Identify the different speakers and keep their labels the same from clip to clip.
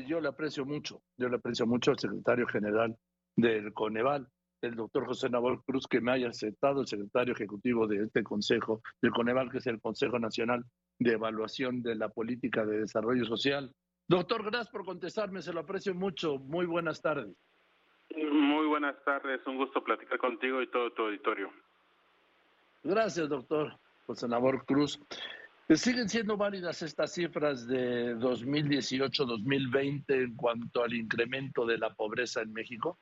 Speaker 1: y yo le aprecio mucho, yo le aprecio mucho al secretario general del Coneval, el doctor José Nabor Cruz, que me haya aceptado el secretario ejecutivo de este consejo, del Coneval, que es el Consejo Nacional de Evaluación de la Política de Desarrollo Social. Doctor, gracias por contestarme, se lo aprecio mucho. Muy buenas tardes.
Speaker 2: Muy buenas tardes, un gusto platicar contigo y todo tu auditorio.
Speaker 1: Gracias, doctor José Nabor Cruz. ¿Siguen siendo válidas estas cifras de 2018-2020 en cuanto al incremento de la pobreza en México?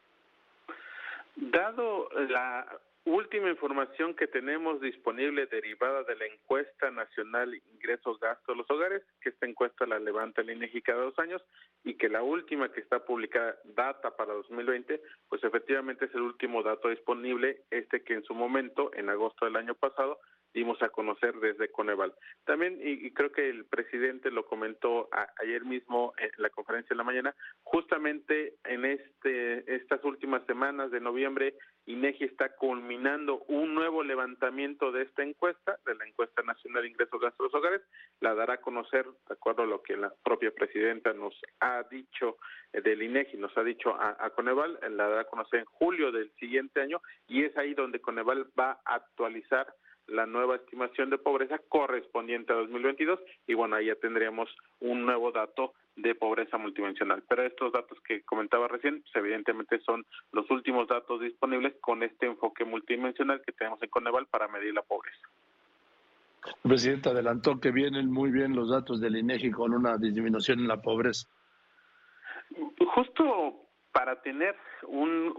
Speaker 2: Dado la última información que tenemos disponible derivada de la encuesta nacional ingresos gastos de los hogares, que esta encuesta la levanta el INEGI cada dos años y que la última que está publicada data para 2020, pues efectivamente es el último dato disponible, este que en su momento, en agosto del año pasado, dimos a conocer desde Coneval. También, y, creo que el presidente lo comentó ayer mismo en la conferencia de la mañana, justamente en este estas últimas semanas de noviembre, INEGI está culminando un nuevo levantamiento de esta encuesta, de la encuesta nacional de ingresos de los hogares, la dará a conocer, de acuerdo a lo que la propia presidenta nos ha dicho eh, del INEGI, nos ha dicho a, a Coneval, la dará a conocer en julio del siguiente año, y es ahí donde Coneval va a actualizar la nueva estimación de pobreza correspondiente a 2022 y bueno, ahí ya tendríamos un nuevo dato de pobreza multidimensional. Pero estos datos que comentaba recién, pues, evidentemente son los últimos datos disponibles con este enfoque multidimensional que tenemos en Coneval para medir la pobreza.
Speaker 1: El presidente adelantó que vienen muy bien los datos del INEGI con una disminución en la pobreza.
Speaker 2: Justo para tener un,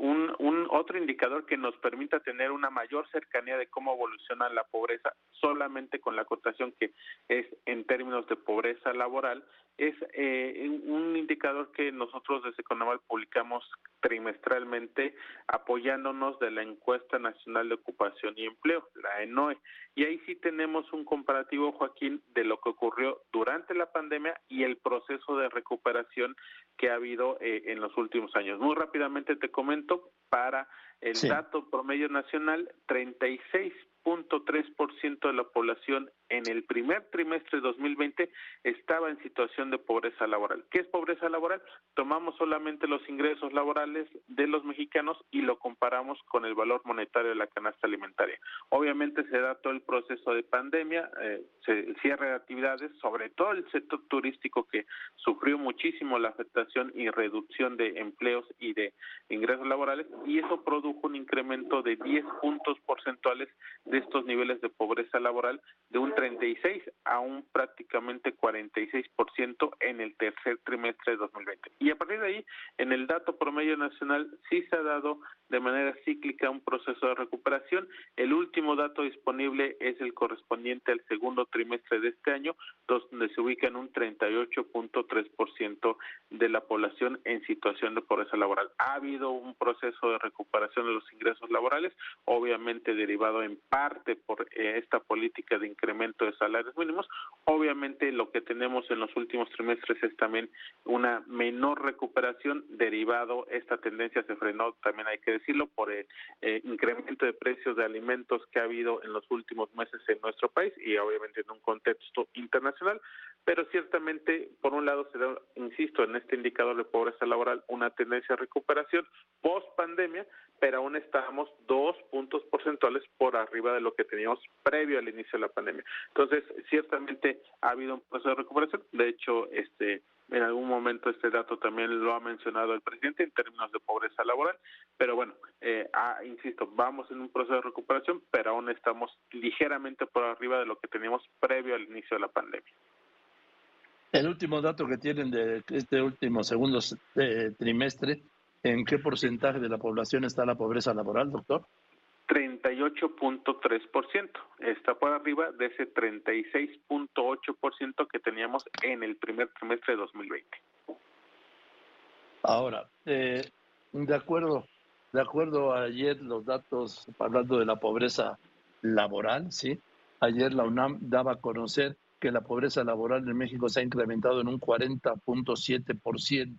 Speaker 2: otro indicador que nos permita tener una mayor cercanía de cómo evoluciona la pobreza, solamente con la acotación que es en términos de pobreza laboral, es eh, un indicador que nosotros desde Conaval publicamos trimestralmente apoyándonos de la encuesta nacional de ocupación y empleo, la ENOE. Y ahí sí tenemos un comparativo, Joaquín, de lo que ocurrió durante la pandemia y el proceso de recuperación que ha habido eh, en los últimos años. Muy rápidamente te comento, para el dato promedio nacional, 36 ciento de la población en el primer trimestre de 2020 estaba en situación de pobreza laboral. ¿Qué es pobreza laboral? Tomamos solamente los ingresos laborales de los mexicanos y lo comparamos con el valor monetario de la canasta alimentaria. Obviamente se da todo el proceso de pandemia, eh, se cierre de actividades, sobre todo el sector turístico que sufrió muchísimo la afectación y reducción de empleos y de ingresos laborales y eso produjo un incremento de 10 puntos porcentuales de estos niveles de pobreza laboral de un 36 a un prácticamente 46% en el tercer trimestre de 2020. Y a partir de ahí, en el dato promedio nacional sí se ha dado de manera cíclica un proceso de recuperación. El último dato disponible es el correspondiente al segundo trimestre de este año, donde se ubica en un 38.3% de la población en situación de pobreza laboral. Ha habido un proceso de recuperación de los ingresos laborales, obviamente derivado en parte por eh, esta política de incremento de salarios mínimos. Obviamente lo que tenemos en los últimos trimestres es también una menor recuperación derivado, esta tendencia se frenó, también hay que decirlo, por el eh, incremento de precios de alimentos que ha habido en los últimos meses en nuestro país y obviamente en un contexto internacional, pero ciertamente, por un lado, se da, insisto, en este indicador de pobreza laboral una tendencia a recuperación post pandemia, pero aún estamos dos puntos porcentuales por arriba de lo que teníamos previo al inicio de la pandemia. Entonces, ciertamente ha habido un proceso de recuperación. De hecho, este en algún momento este dato también lo ha mencionado el presidente en términos de pobreza laboral, pero bueno, eh, ah, insisto, vamos en un proceso de recuperación, pero aún estamos ligeramente por arriba de lo que teníamos previo al inicio de la pandemia.
Speaker 1: El último dato que tienen de este último segundo eh, trimestre, ¿en qué porcentaje de la población está la pobreza laboral, doctor?
Speaker 2: 38.3%. Está por arriba de ese 36.8% que teníamos en el primer trimestre de 2020.
Speaker 1: Ahora, eh, de acuerdo, de acuerdo a ayer los datos hablando de la pobreza laboral, sí. Ayer la UNAM daba a conocer que la pobreza laboral en México se ha incrementado en un 40.7%.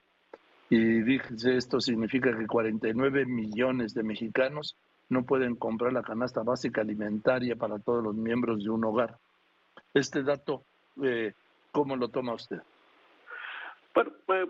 Speaker 1: Y dije, esto significa que 49 millones de mexicanos no pueden comprar la canasta básica alimentaria para todos los miembros de un hogar. Este dato, eh, ¿cómo lo toma usted?
Speaker 2: Bueno, eh,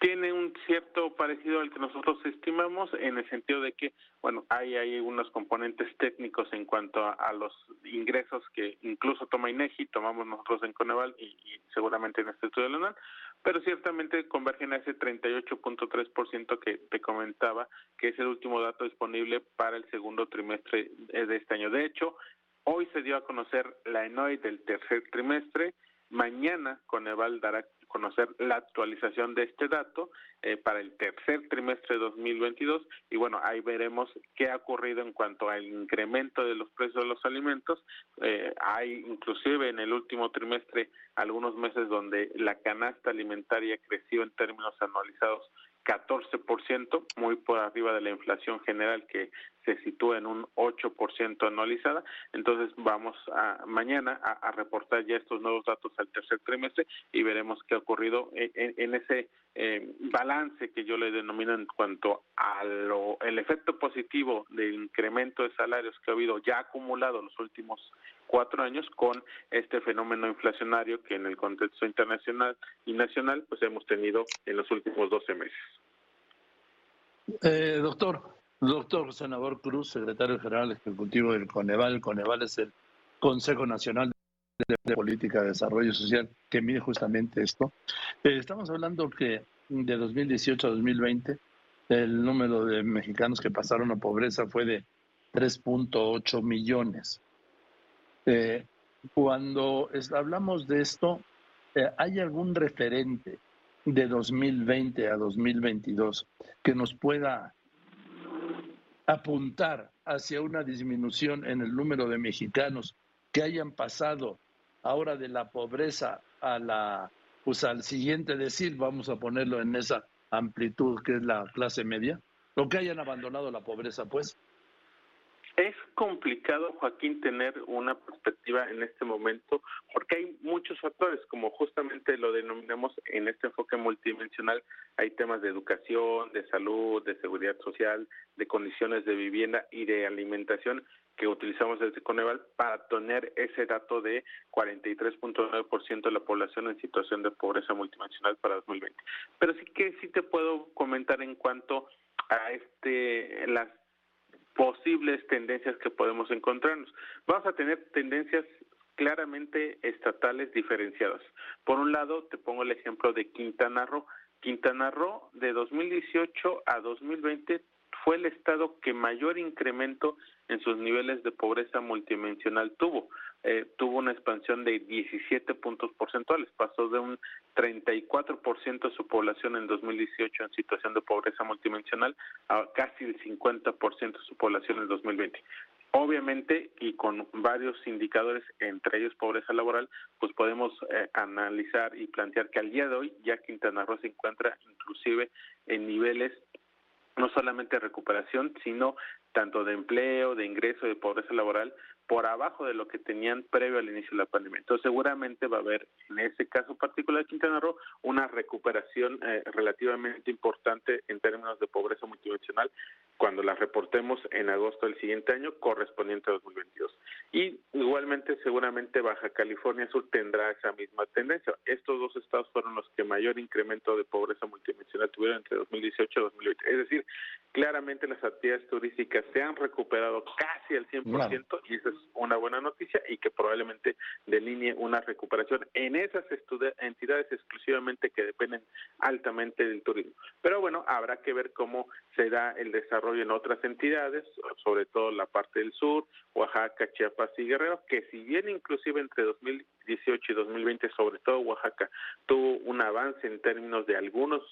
Speaker 2: tiene un cierto parecido al que nosotros estimamos en el sentido de que, bueno, hay, hay unos componentes técnicos en cuanto a, los ingresos que incluso toma INEGI, tomamos nosotros en Coneval y, seguramente en este estudio de la pero ciertamente convergen a ese 38.3% que te comentaba, que es el último dato disponible para el segundo trimestre de este año. De hecho, hoy se dio a conocer la ENOI del tercer trimestre, mañana Coneval dará conocer la actualización de este dato eh, para el tercer trimestre de 2022 y bueno, ahí veremos qué ha ocurrido en cuanto al incremento de los precios de los alimentos. Eh, hay inclusive en el último trimestre algunos meses donde la canasta alimentaria creció en términos anualizados 14%, muy por arriba de la inflación general que se sitúa en un 8% anualizada. Entonces vamos a mañana a, reportar ya estos nuevos datos al tercer trimestre y veremos qué ha ocurrido en, ese eh, balance que yo le denomino en cuanto a lo, el efecto positivo del incremento de salarios que ha habido ya acumulado en los últimos cuatro años con este fenómeno inflacionario que en el contexto internacional y nacional pues hemos tenido en los últimos 12 meses.
Speaker 1: Eh, doctor, doctor senador Cruz, secretario general ejecutivo del Coneval. Coneval es el Consejo Nacional de Política de Desarrollo Social que mide justamente esto. Eh, estamos hablando que de 2018 a 2020 el número de mexicanos que pasaron a pobreza fue de 3.8 millones. Eh, cuando hablamos de esto, ¿hay algún referente de 2020 a 2022 que nos pueda apuntar hacia una disminución en el número de mexicanos que hayan pasado ahora de la pobreza a la pues al siguiente decir, vamos a ponerlo en esa amplitud que es la clase media, o que hayan abandonado la pobreza, pues.
Speaker 2: Es complicado, Joaquín, tener una perspectiva en este momento porque hay muchos factores, como justamente lo denominamos en este enfoque multidimensional. Hay temas de educación, de salud, de seguridad social, de condiciones de vivienda y de alimentación que utilizamos desde Coneval para tener ese dato de 43.9% de la población en situación de pobreza multidimensional para 2020. Pero sí que sí te puedo comentar en cuanto a este las posibles tendencias que podemos encontrarnos. Vamos a tener tendencias claramente estatales diferenciadas. Por un lado, te pongo el ejemplo de Quintana Roo. Quintana Roo de 2018 a 2020 fue el estado que mayor incremento en sus niveles de pobreza multidimensional tuvo. Eh, tuvo una expansión de 17 puntos porcentuales, pasó de un 34% de su población en 2018 en situación de pobreza multidimensional a casi el 50% de su población en 2020. Obviamente, y con varios indicadores, entre ellos pobreza laboral, pues podemos eh, analizar y plantear que al día de hoy ya Quintana Roo se encuentra inclusive en niveles no solamente de recuperación, sino tanto de empleo, de ingreso, de pobreza laboral, por abajo de lo que tenían previo al inicio de la pandemia. Entonces, seguramente va a haber, en ese caso particular de Quintana Roo, una recuperación eh, relativamente importante en términos de pobreza multidimensional cuando la reportemos en agosto del siguiente año, correspondiente a 2022. Y igualmente, seguramente Baja California Sur tendrá esa misma tendencia. Estos dos estados fueron los que mayor incremento de pobreza multidimensional tuvieron entre 2018 y 2020. Es decir, claramente las actividades turísticas se han recuperado casi al 100% y esa es una buena noticia y que probablemente delinee una recuperación en esas entidades exclusivamente que dependen altamente del turismo. Pero bueno, habrá que ver cómo se da el desarrollo en otras entidades, sobre todo la parte del sur, Oaxaca, Chiapas y Guerrero, que si bien inclusive entre 2018 y 2020, sobre todo Oaxaca, tuvo un avance en términos de algunos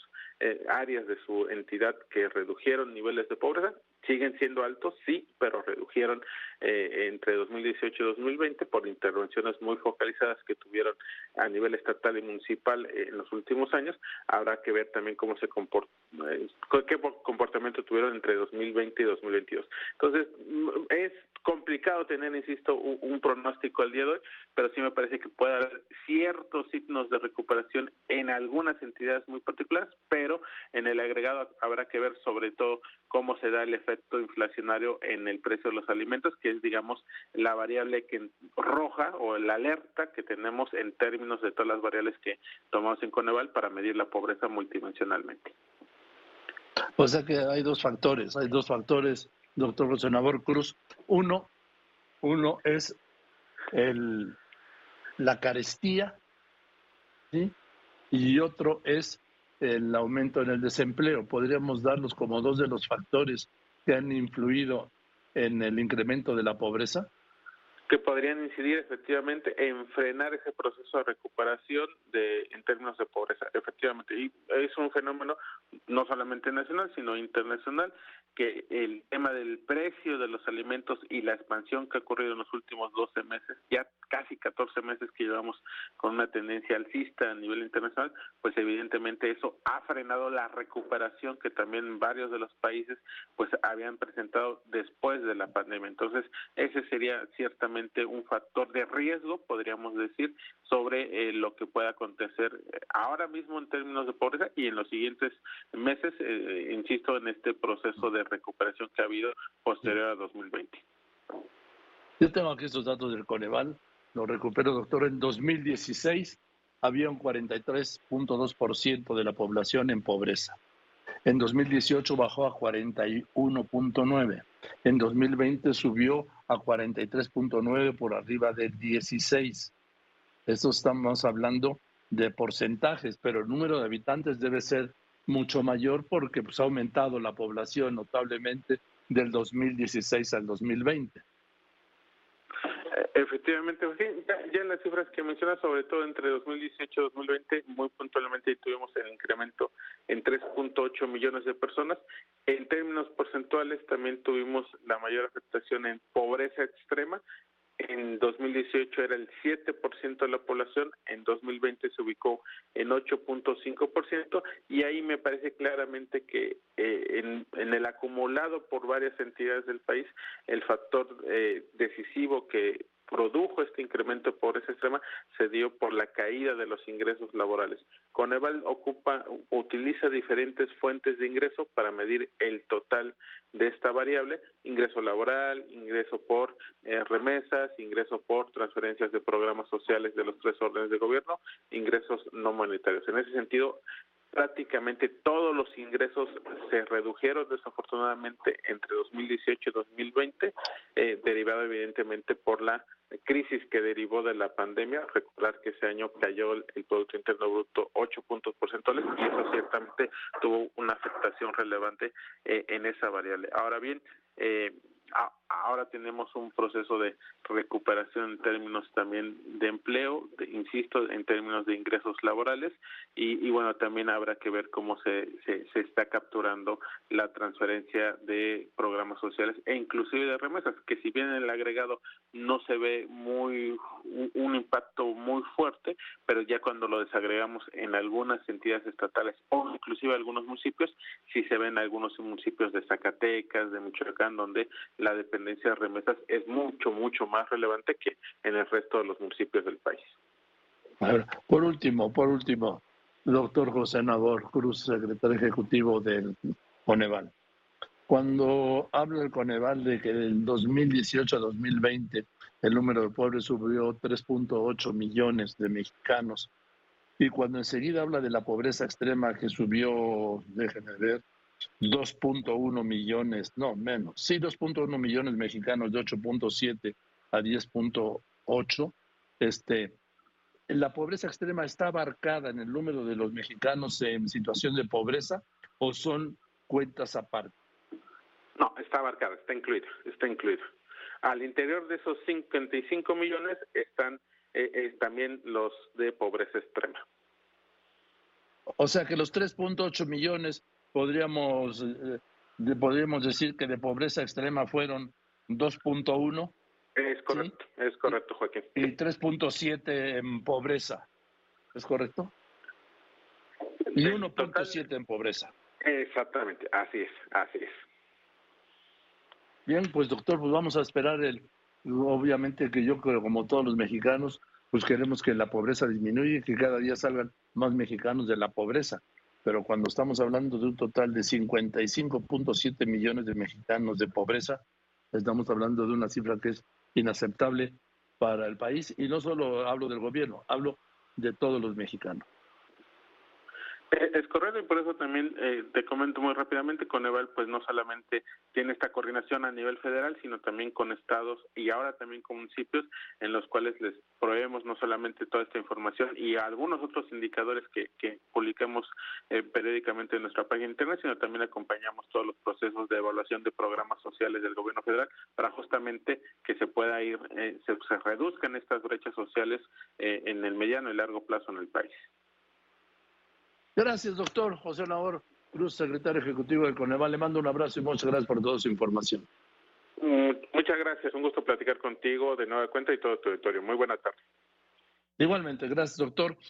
Speaker 2: eh, áreas de su entidad que redujeron niveles de pobreza, siguen siendo altos, sí, pero redujeron eh, entre 2018 y 2020 por intervenciones muy focalizadas que tuvieron a nivel estatal y municipal eh, en los últimos años. Habrá que ver también cómo se comporta, eh, qué comportamiento tuvieron entre 2020 y 2022. Entonces, mm, es complicado tener, insisto, un, pronóstico al día de hoy, pero sí me parece que puede haber ciertos signos de recuperación en algunas entidades muy particulares, pero en el agregado habrá que ver sobre todo cómo se da el efecto inflacionario en el precio de los alimentos, que es, digamos, la variable que roja o la alerta que tenemos en términos de todas las variables que tomamos en Coneval para medir la pobreza multidimensionalmente.
Speaker 1: O sea que hay dos factores, hay dos factores, doctor José Nabor Cruz. Uno, uno es el, la carestía, y otro es el aumento en el desempleo. Podríamos darlos como dos de los factores que han influido en el incremento de la pobreza
Speaker 2: que podrían incidir efectivamente en frenar ese proceso de recuperación de en términos de pobreza, efectivamente. Y es un fenómeno no solamente nacional, sino internacional, que el tema del precio de los alimentos y la expansión que ha ocurrido en los últimos 12 meses, ya casi 14 meses que llevamos con una tendencia alcista a nivel internacional, pues evidentemente eso ha frenado la recuperación que también varios de los países pues habían presentado después de la pandemia. Entonces, ese sería ciertamente un factor de riesgo, podríamos decir, sobre eh, lo que pueda acontecer eh, ahora mismo en términos de pobreza y en los siguientes meses, eh, insisto, en este proceso de recuperación que ha habido posterior a 2020.
Speaker 1: Yo tengo aquí estos datos del Coneval, lo recupero, doctor. En 2016 había un 43.2% de la población en pobreza. En 2018 bajó a 41.9. En 2020 subió a 43.9 por arriba de 16. Eso estamos hablando de porcentajes, pero el número de habitantes debe ser mucho mayor porque pues, ha aumentado la población notablemente del 2016 al 2020.
Speaker 2: Efectivamente, ya, en las cifras que mencionas, sobre todo entre 2018 y 2020, muy puntualmente tuvimos el incremento en 3.8 millones de personas. En términos porcentuales, también tuvimos la mayor afectación en pobreza extrema. En 2018 era el 7% de la población, en 2020 se ubicó en 8.5% y ahí me parece claramente que eh, en, en, el acumulado por varias entidades del país, el factor eh, decisivo que produjo este incremento de pobreza extrema se dio por la caída de los ingresos laborales. Coneval ocupa, utiliza diferentes fuentes de ingreso para medir el total de esta variable, ingreso laboral, ingreso por eh, remesas, ingreso por transferencias de programas sociales de los tres órdenes de gobierno, ingresos no monetarios. En ese sentido, prácticamente todos los ingresos se redujeron desafortunadamente entre 2018 y 2020, eh, derivado evidentemente por la crisis que derivó de la pandemia. Recordar que ese año cayó el, Producto Interno Bruto 8 puntos porcentuales y eso ciertamente tuvo una afectación relevante eh, en esa variable. Ahora bien, eh, ahora tenemos un proceso de recuperación en términos también de empleo, insisto, en términos de ingresos laborales y, bueno, también habrá que ver cómo se, se, está capturando la transferencia de programas sociales e inclusive de remesas, que si bien el agregado no se ve muy un, impacto muy fuerte, pero ya cuando lo desagregamos en algunas entidades estatales o inclusive algunos municipios, sí se ven algunos municipios de Zacatecas, de Michoacán, donde la dependencia de remesas es mucho, mucho más relevante que en el resto de los municipios del país.
Speaker 1: por último, por último, doctor José Nabor Cruz, secretario ejecutivo del Coneval. Cuando habla el Coneval de que del 2018 a 2020 el número de pobres subió 3.8 millones de mexicanos, y cuando enseguida habla de la pobreza extrema que subió, déjenme ver, 2.1 millones, no menos, sí, 2.1 millones mexicanos de 8.7 a 10.8. Este, ¿La pobreza extrema está abarcada en el número de los mexicanos en situación de pobreza o son cuentas aparte?
Speaker 2: No, está abarcada, está incluida, está incluida. Al interior de esos 55 millones están eh, eh, también los de pobreza extrema.
Speaker 1: O sea que los 3.8 millones podríamos, eh, podríamos decir que de pobreza extrema fueron 2.1.
Speaker 2: Es correcto, es correcto, Joaquín.
Speaker 1: Y 3.7 en pobreza, ¿es correcto? Y 1.7 en pobreza.
Speaker 2: Exactamente, así es, así es.
Speaker 1: Bien, pues doctor, pues vamos a esperar el, obviamente que yo creo como todos los mexicanos, pues queremos que la pobreza disminuya y que cada día salgan más mexicanos de la pobreza pero cuando estamos hablando de un total de 55.7 millones de mexicanos de pobreza, estamos hablando de una cifra que es inaceptable para el país y no solo hablo del gobierno, hablo de todos los mexicanos.
Speaker 2: Eh, es correcto y por eso también eh, te comento muy rápidamente, Coneval pues no solamente tiene esta coordinación a nivel federal, sino también con estados y ahora también con municipios en los cuales les proveemos no solamente toda esta información y algunos otros indicadores que, publicamos eh, periódicamente en nuestra página internet, sino también acompañamos todos los procesos de evaluación de programas sociales del gobierno federal para justamente que se pueda ir, se, se reduzcan estas brechas sociales en el mediano y largo plazo en el país.
Speaker 1: Gracias, doctor José Nahor Cruz, secretario ejecutivo del Coneval. Le mando un abrazo y muchas gracias por toda su información.
Speaker 2: Mm, muchas gracias, un gusto platicar contigo de nueva cuenta y todo tu auditorio. Muy buena tarde.
Speaker 1: Igualmente, gracias, doctor.